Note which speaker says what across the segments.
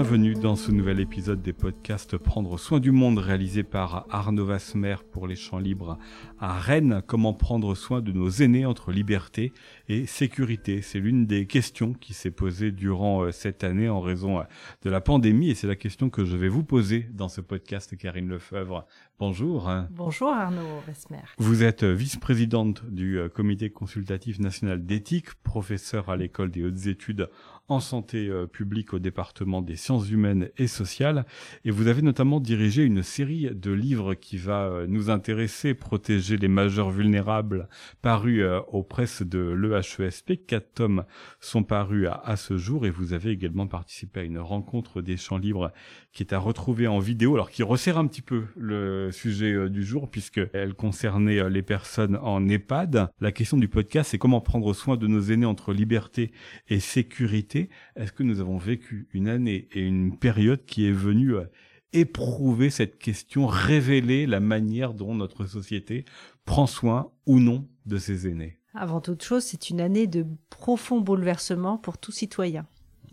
Speaker 1: bienvenue dans ce nouvel épisode des podcasts Prendre soin du monde réalisé par Arnaud Vasmer pour les champs libres à Rennes. Comment prendre soin de nos aînés entre liberté et sécurité? C'est l'une des questions qui s'est posée durant euh, cette année en raison euh, de la pandémie et c'est la question que je vais vous poser dans ce podcast Karine Lefebvre. Bonjour.
Speaker 2: Bonjour Arnaud Vasmer.
Speaker 1: Vous êtes euh, vice-présidente du comité consultatif national d'éthique, professeur à l'école des hautes études en santé euh, publique au département des sciences humaines et sociales. Et vous avez notamment dirigé une série de livres qui va euh, nous intéresser, protéger les majeurs vulnérables, parus euh, aux presses de l'EHESP. Quatre tomes sont parus à, ce jour et vous avez également participé à une rencontre des champs libres qui est à retrouver en vidéo, alors qui resserre un petit peu le sujet du jour puisqu'elle concernait les personnes en EHPAD. La question du podcast, c'est comment prendre soin de nos aînés entre liberté et sécurité est-ce que nous avons vécu une année et une période qui est venue euh, éprouver cette question, révéler la manière dont notre société prend soin ou non de ses aînés?
Speaker 2: Avant toute chose, c'est une année de profond bouleversement pour tout citoyen.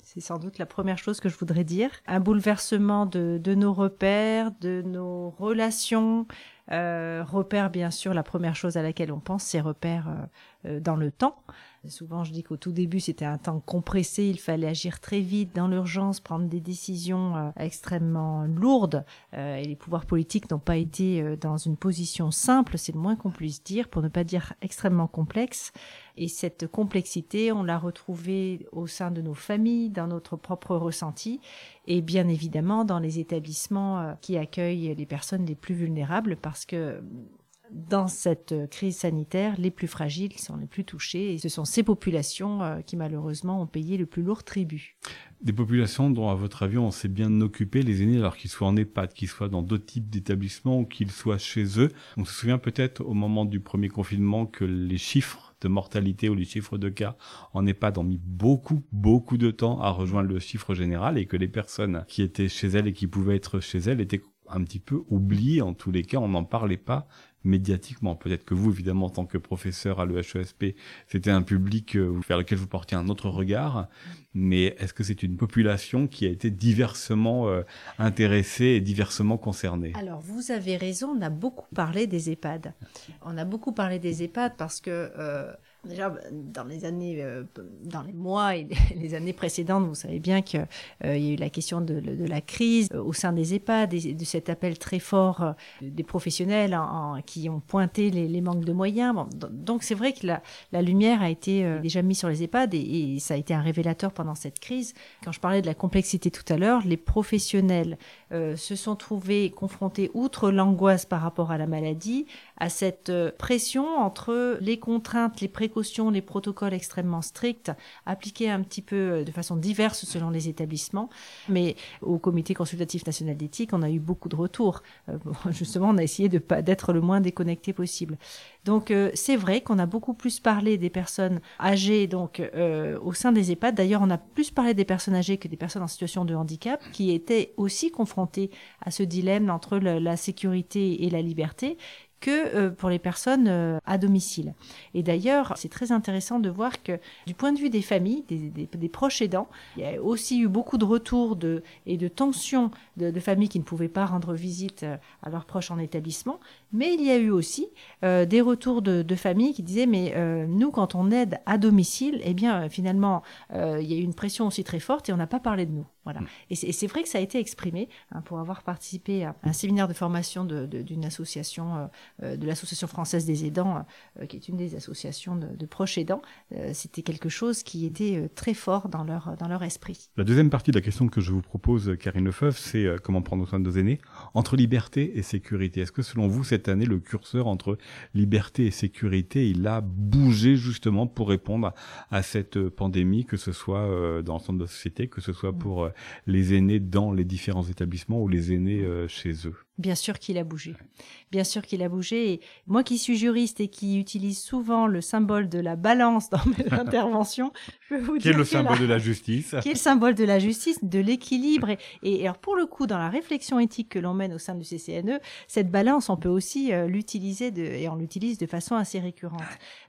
Speaker 2: C'est sans doute la première chose que je voudrais dire. Un bouleversement de, nos repères, de nos relations. Euh, repères, bien sûr, la première chose à laquelle on pense, c'est repères euh, dans le temps. Souvent, je dis qu'au tout début, c'était un temps compressé, il fallait agir très vite dans l'urgence, prendre des décisions euh, extrêmement lourdes, euh, et les pouvoirs politiques n'ont pas été euh, dans une position simple, c'est le moins qu'on puisse dire, pour ne pas dire extrêmement complexe. Et cette complexité, on l'a retrouvée au sein de nos familles, dans notre propre ressenti, et bien évidemment dans les établissements qui accueillent les personnes les plus vulnérables, parce que dans cette euh, crise sanitaire, les plus fragiles sont les plus touchés et ce sont ces populations euh, qui malheureusement ont payé le plus lourd tribut.
Speaker 1: Des populations dont, à votre avis, on s'est bien occupé, les aînés, alors qu'ils soient en EHPAD, qu'ils soient dans d'autres types d'établissements ou qu'ils soient chez eux. On se souvient peut-être au moment du premier confinement que les chiffres de mortalité ou les chiffres de cas en EHPAD ont mis beaucoup, beaucoup de temps à rejoindre le chiffre général et que les personnes qui étaient chez elles et qui pouvaient être chez elles étaient un petit peu oubliées. En tous les cas, on n'en parlait pas médiatiquement. Peut-être que vous, évidemment, en tant que professeur à l'EHESP, c'était un public euh, vers lequel vous portiez un autre regard. Mais est-ce que c'est une population qui a été diversement euh, intéressée et diversement concernée?
Speaker 2: Alors, vous avez raison, on a beaucoup parlé des EHPAD. On a beaucoup parlé des EHPAD parce que... Euh, Déjà, dans les années, dans les mois et les années précédentes, vous savez bien qu'il y a eu la question de, la crise au sein des EHPAD, et de cet appel très fort des professionnels qui ont pointé les, manques de moyens. donc c'est vrai que la, lumière a été déjà mise sur les EHPAD et, ça a été un révélateur pendant cette crise. Quand je parlais de la complexité tout à l'heure, les professionnels se sont trouvés confrontés, outre l'angoisse par rapport à la maladie, à cette pression entre les contraintes, les précautions les protocoles extrêmement stricts, appliqués un petit peu euh, de façon diverse selon les établissements. Mais au Comité consultatif national d'éthique, on a eu beaucoup de retours. Euh, justement, on a essayé de pas d'être le moins déconnecté possible. Donc euh, c'est vrai qu'on a beaucoup plus parlé des personnes âgées donc au sein des EHPAD. D'ailleurs, on a plus parlé des personnes âgées que des personnes en situation de handicap qui étaient aussi confrontées à ce dilemme entre la sécurité et la liberté que euh, pour les personnes euh, à domicile. Et d'ailleurs, c'est très intéressant de voir que du point de vue des familles, des, proches aidants, il y a aussi eu beaucoup de retours de, et de tensions de, familles qui ne pouvaient pas rendre visite euh, à leurs proches en établissement, mais il y a eu aussi des retours de, familles qui disaient mais nous quand on aide à domicile, eh bien finalement il y a eu une pression aussi très forte et on n'a pas parlé de nous. Voilà. Mm. Et c'est vrai que ça a été exprimé hein, pour avoir participé à un séminaire de formation d'une association euh, de l'Association française des aidants, euh, qui est une des associations de, proches aidants. Euh, c'était quelque chose qui était très fort dans leur, dans leur esprit.
Speaker 1: La deuxième partie de la question que je vous propose, Karine Lefeuve, c'est comment prendre soin de nos aînés entre liberté et sécurité. Est-ce que selon vous, cette année, le curseur entre liberté et sécurité, il a bougé justement pour répondre à cette pandémie, que ce soit dans l'ensemble de la société, que ce soit pour les aînés dans les différents établissements ou les aînés chez eux
Speaker 2: Bien sûr qu'il a bougé. Bien sûr qu'il a bougé. Et moi qui suis juriste et qui utilise souvent le symbole de la balance dans mes interventions,
Speaker 1: je peux vous qui est le symbole de la justice.
Speaker 2: Qui est le symbole de la justice, de l'équilibre. Et, et, alors pour le coup, dans la réflexion éthique que l'on mène au sein du CCNE, cette balance, on peut aussi euh, l'utiliser et on l'utilise de façon assez récurrente.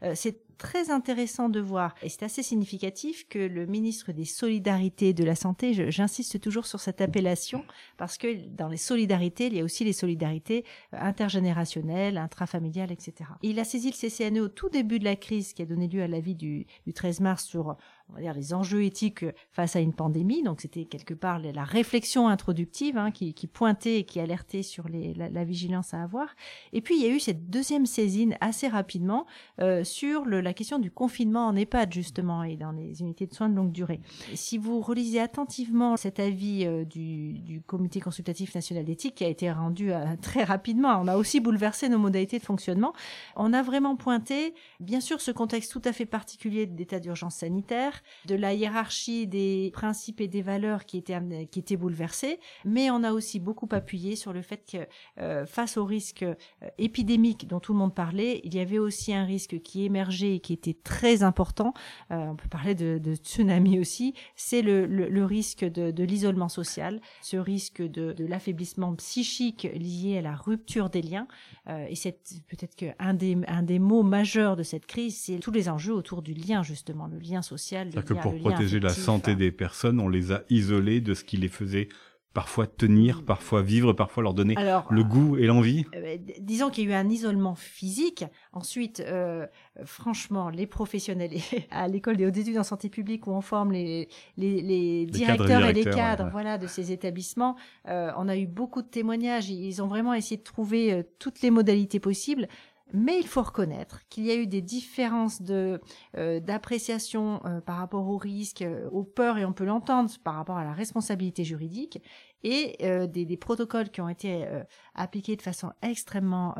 Speaker 2: Euh, c'est très intéressant de voir, et c'est assez significatif que le ministre des Solidarités et de la Santé, j'insiste toujours sur cette appellation, parce que dans les solidarités, il y a aussi les solidarités euh, intergénérationnelles, intrafamiliales, etc. il a saisi le CCNE au tout début de la crise qui a donné lieu à l'avis du, du 13 mars sur on va dire, les enjeux éthiques face à une pandémie. Donc c'était quelque part la réflexion introductive hein, qui, qui, pointait et qui alertait sur les, la, vigilance à avoir. Et puis il y a eu cette deuxième saisine assez rapidement euh, sur le, la question du confinement en EHPAD justement et dans les unités de soins de longue durée. si vous relisez attentivement cet avis euh, du, du, Comité consultatif national d'éthique qui a été rendu euh, très rapidement, on a aussi bouleversé nos modalités de fonctionnement. On a vraiment pointé, bien sûr, ce contexte tout à fait particulier d'état d'urgence sanitaire de la hiérarchie des principes et des valeurs qui étaient, qui étaient bouleversées, mais on a aussi beaucoup appuyé sur le fait que euh, face au risque euh, épidémique dont tout le monde parlait, il y avait aussi un risque qui émergeait et qui était très important. Euh, on peut parler de, de tsunami aussi. C'est le, le, risque de, de l'isolement social, ce risque de, de l'affaiblissement psychique lié à la rupture des liens. et c'est peut-être qu'un des, un des mots majeurs de cette crise, c'est tous les enjeux autour du lien justement, le lien social
Speaker 1: que pour protéger la santé des personnes, on les a isolés de ce qui les faisait parfois tenir, parfois vivre, parfois leur donner le goût et l'envie
Speaker 2: euh, bah, Disons qu'il y a eu un isolement physique. Ensuite, euh, franchement, les professionnels à l'école des hautes études en santé publique où on forme les, les, directeurs et les cadres voilà, de ces établissements, euh, on a eu beaucoup de témoignages. Ils ont vraiment essayé de trouver toutes les modalités possibles. Mais il faut reconnaître qu'il y a eu des différences de euh, d'appréciation euh, par rapport aux risques, euh, aux peurs, et on peut l'entendre par rapport à la responsabilité juridique, et des, des, protocoles qui ont été appliqués de façon extrêmement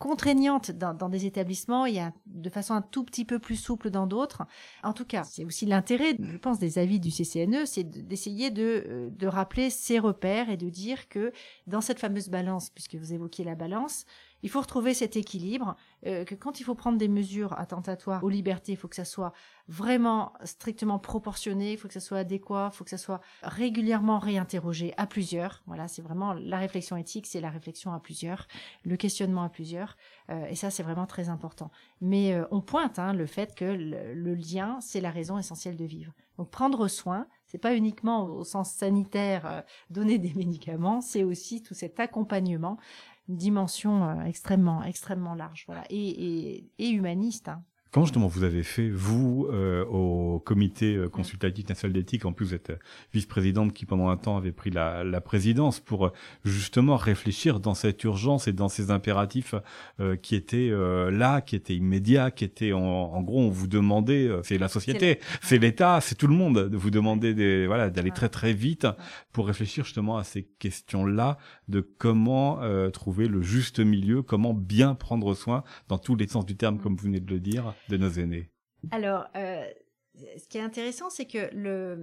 Speaker 2: contraignante dans, dans, des établissements, il y a de façon un tout petit peu plus souple dans d'autres. En tout cas, c'est aussi l'intérêt, je pense, des avis du CCNE, c'est d'essayer de, de rappeler ces repères et de dire que dans cette fameuse balance, puisque vous évoquiez la balance, il faut retrouver cet équilibre, euh, que quand il faut prendre des mesures attentatoires aux libertés, il faut que ça soit vraiment strictement proportionné, il faut que ça soit adéquat, il faut que ça soit régulièrement réinterrogé à plusieurs. Voilà, c'est vraiment la réflexion éthique, c'est la réflexion à plusieurs, le questionnement à plusieurs, euh, et ça c'est vraiment très important. Mais euh, on pointe hein, le fait que le, lien, c'est la raison essentielle de vivre. Donc prendre soin, c'est pas uniquement au sens sanitaire donner des médicaments, c'est aussi tout cet accompagnement dimension euh, extrêmement, extrêmement large, voilà, et, et, et humaniste. Hein.
Speaker 1: Comment justement vous avez fait, vous, euh, au comité euh, consultatif national d'éthique, en plus vous êtes vice-présidente qui pendant un temps avait pris la, la présidence pour justement réfléchir dans cette urgence et dans ces impératifs qui étaient là, qui étaient immédiats, qui étaient en, en gros on vous demandait, c'est la société, c'est l'État, c'est tout le monde, de vous demander des, voilà d'aller très très vite pour réfléchir justement à ces questions-là de comment trouver le juste milieu, comment bien prendre soin dans tous les sens du terme, comme vous venez de le dire de nos aînés
Speaker 2: Alors, euh, ce qui est intéressant, c'est que le,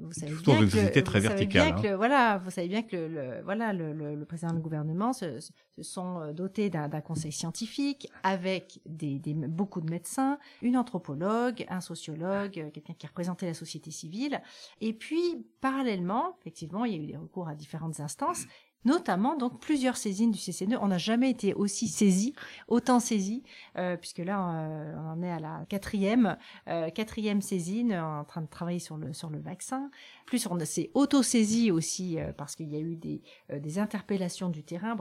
Speaker 1: vous savez bien que, très
Speaker 2: hein. voilà, vous savez bien que le, voilà, le, le, président du gouvernement se, se sont euh, dotés d'un conseil scientifique avec des, des, beaucoup de médecins, une anthropologue, un sociologue, euh, quelqu'un qui représentait la société civile. Et puis, parallèlement, effectivement, il y a eu des recours à différentes instances notamment donc plusieurs saisines du CCNE. On n'a jamais été aussi saisi, autant saisi, euh, puisque là euh, on en est à la quatrième, euh, quatrième saisine, en train de travailler sur le sur le vaccin. Plus on s'est auto-saisi aussi parce qu'il y a eu des interpellations du terrain.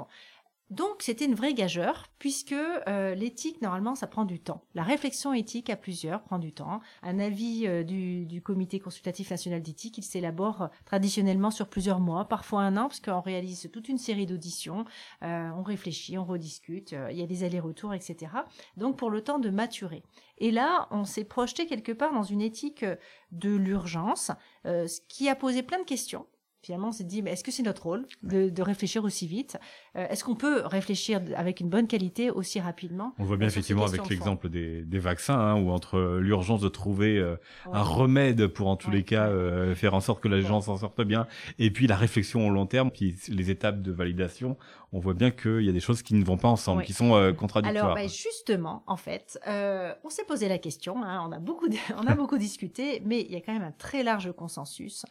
Speaker 2: Donc c'était une vraie gageure, puisque euh, l'éthique, normalement, ça prend du temps. La réflexion éthique à plusieurs prend du temps. Un avis euh, du, du, Comité consultatif national d'éthique, il s'élabore euh, traditionnellement sur plusieurs mois, parfois un an, parce qu'on réalise toute une série d'auditions, on réfléchit, on rediscute, il y a des allers-retours, etc. Donc pour le temps de maturer. Et là, on s'est projeté quelque part dans une éthique de l'urgence, ce qui a posé plein de questions finalement, on s'est dit, mais est-ce que c'est notre rôle de, réfléchir aussi vite euh, Est-ce qu'on peut réfléchir avec une bonne qualité aussi rapidement?
Speaker 1: On voit bien effectivement avec l'exemple des, vaccins, hein, où entre l'urgence de trouver euh, un remède pour en tous les cas euh, faire en sorte que la gens s'en sorte bien, et puis la réflexion au long terme, puis les étapes de validation, on voit bien qu'il y a des choses qui ne vont pas ensemble, qui sont contradictoires.
Speaker 2: Alors, bah, justement, en fait, on s'est posé la question, hein, on a beaucoup, on a beaucoup discuté, mais il y a quand même un très large consensus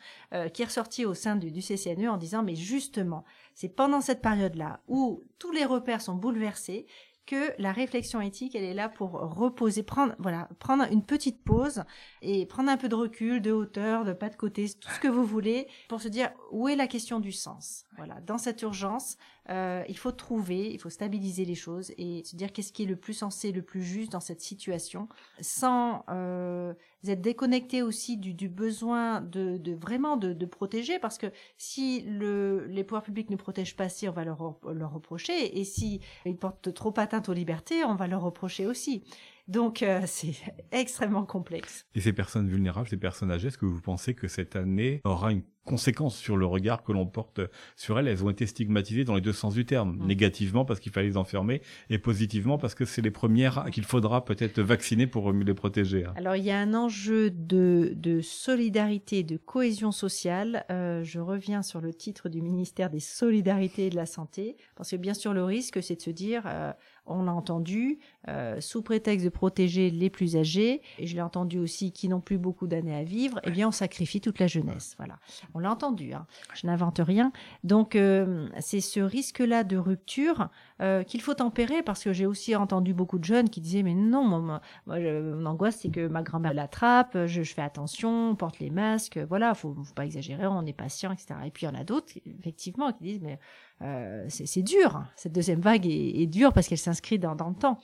Speaker 2: qui est ressorti au sein de du, CCNE en disant mais justement, c'est pendant cette période-là où tous les repères sont bouleversés que la réflexion éthique, elle est là pour reposer, prendre, voilà, prendre une petite pause et prendre un peu de recul, de hauteur, de pas de côté, tout ce que vous voulez, pour se dire où est la question du sens? Voilà, dans cette urgence, euh, il faut trouver, il faut stabiliser les choses et se dire qu'est-ce qui est le plus sensé, le plus juste dans cette situation, sans euh, être déconnecté aussi du, du besoin de, de vraiment de, de, protéger, parce que si le, les pouvoirs publics ne protègent pas si, on va leur, leur reprocher, et si ils portent trop atteinte aux libertés, on va leur reprocher aussi. Donc euh, c'est extrêmement complexe.
Speaker 1: Et ces personnes vulnérables, ces personnes âgées, est-ce que vous pensez que cette année aura une conséquence sur le regard que l'on porte sur elles Elles ont été stigmatisées dans les deux sens du terme, mm. négativement parce qu'il fallait les enfermer et positivement parce que c'est les premières qu'il faudra peut-être vacciner pour les protéger. Hein.
Speaker 2: Alors il y a un enjeu de, de solidarité, de cohésion sociale. Euh, je reviens sur le titre du ministère des Solidarités et de la Santé parce que bien sûr le risque c'est de se dire... Euh, on l'a entendu, euh, sous prétexte de protéger les plus âgés, et je l'ai entendu aussi qui n'ont plus beaucoup d'années à vivre, eh bien on sacrifie toute la jeunesse. Voilà, on l'a entendu. Hein. Je n'invente rien. Donc euh, c'est ce risque-là de rupture euh, qu'il faut tempérer parce que j'ai aussi entendu beaucoup de jeunes qui disaient mais non, moi, mon angoisse c'est que ma grand-mère l'attrape, je, fais attention, on porte les masques, voilà, faut, faut pas exagérer, on est patient, etc. Et puis il y en a d'autres effectivement qui disent mais euh, c'est dur. Cette deuxième vague est, dure parce qu'elle s'inscrit dans, le temps.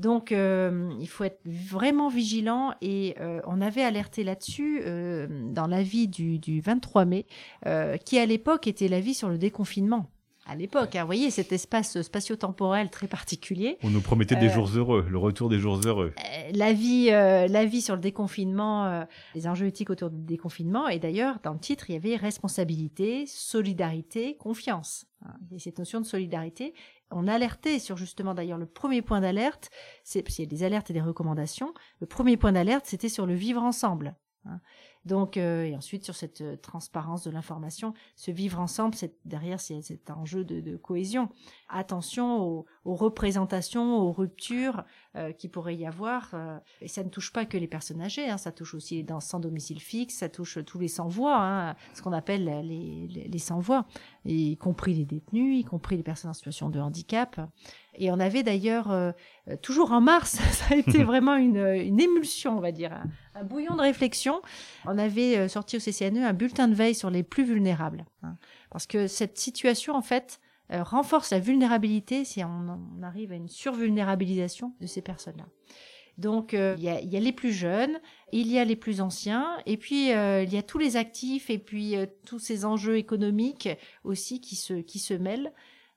Speaker 2: Donc, euh, il faut être vraiment vigilant et euh, on avait alerté là-dessus dans l'avis du, du 23 mai, qui à l'époque était l'avis sur le déconfinement à l'époque. Hein, vous voyez, cet espace spatio-temporel très particulier.
Speaker 1: On nous promettait des jours heureux, le retour des jours heureux.
Speaker 2: la, vie, la vie sur le déconfinement, les enjeux éthiques autour du déconfinement. Et d'ailleurs, dans le titre, il y avait responsabilité, solidarité, confiance. Hein, cette notion de solidarité. On alertait sur justement d'ailleurs le premier point d'alerte, c'est parce qu'il y a des alertes et des recommandations. Le premier point d'alerte, c'était sur le vivre ensemble. Donc, euh, et ensuite sur cette euh, transparence de l'information, ce vivre ensemble, c'est derrière c'est cet enjeu de, de, cohésion. Attention aux, aux, représentations, aux ruptures euh, qui pourrait y avoir. et ça ne touche pas que les personnes âgées, hein, ça touche aussi les dans sans domicile fixe, ça touche tous les sans voix, hein, ce qu'on appelle les, les, les sans voix, y compris les détenus, y compris les personnes en situation de handicap. Et on avait d'ailleurs, euh, toujours en mars, ça a été vraiment une, une émulsion, on va dire, un, bouillon de réflexion. On avait euh, sorti au CCNE un bulletin de veille sur les plus vulnérables. Hein. parce que cette situation, en fait, euh, renforce la vulnérabilité si on, arrive à une survulnérabilisation de ces personnes-là. Donc il y, a, y, a, les plus jeunes, il y a les plus anciens, et puis il y a tous les actifs, et puis tous ces enjeux économiques aussi qui se, qui se mêlent.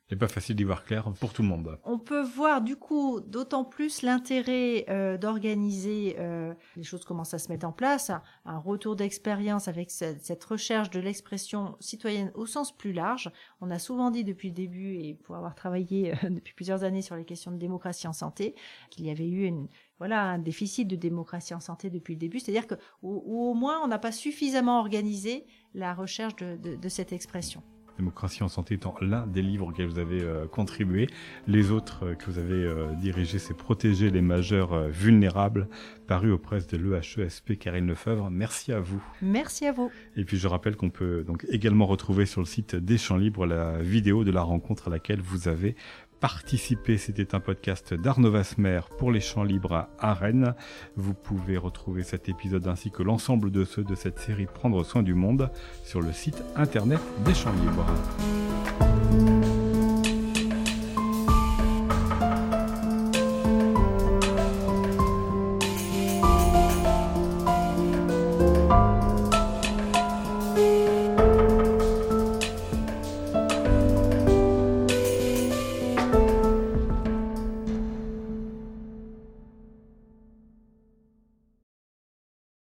Speaker 1: C'est pas facile d'y voir clair pour tout le monde.
Speaker 2: On peut voir du coup d'autant plus l'intérêt euh, d'organiser, euh, les choses commencent à se mettre en place, un, retour d'expérience avec cette, recherche de l'expression citoyenne au sens plus large. On a souvent dit depuis le début, et pour avoir travaillé euh, depuis plusieurs années sur les questions de démocratie en santé, qu'il y avait eu voilà, un déficit de démocratie en santé depuis le début. C'est-à-dire que, au moins, on n'a pas suffisamment organisé la recherche de cette expression.
Speaker 1: Démocratie en santé étant l'un des livres auxquels vous avez euh, contribué. Les autres euh, que vous avez euh, dirigés, c'est Protéger les majeurs vulnérables, paru aux presses de l'EHESP Karine Lefebvre. Merci à vous.
Speaker 2: Merci à vous.
Speaker 1: Et puis je rappelle qu'on peut donc également retrouver sur le site des Champs Libres la vidéo de la rencontre à laquelle vous avez participer. C'était un podcast d'Arnaud Vasmer pour les champs libres à Rennes. Vous pouvez retrouver cet épisode ainsi que l'ensemble de ceux de cette série Prendre soin du monde sur le site internet des champs libres.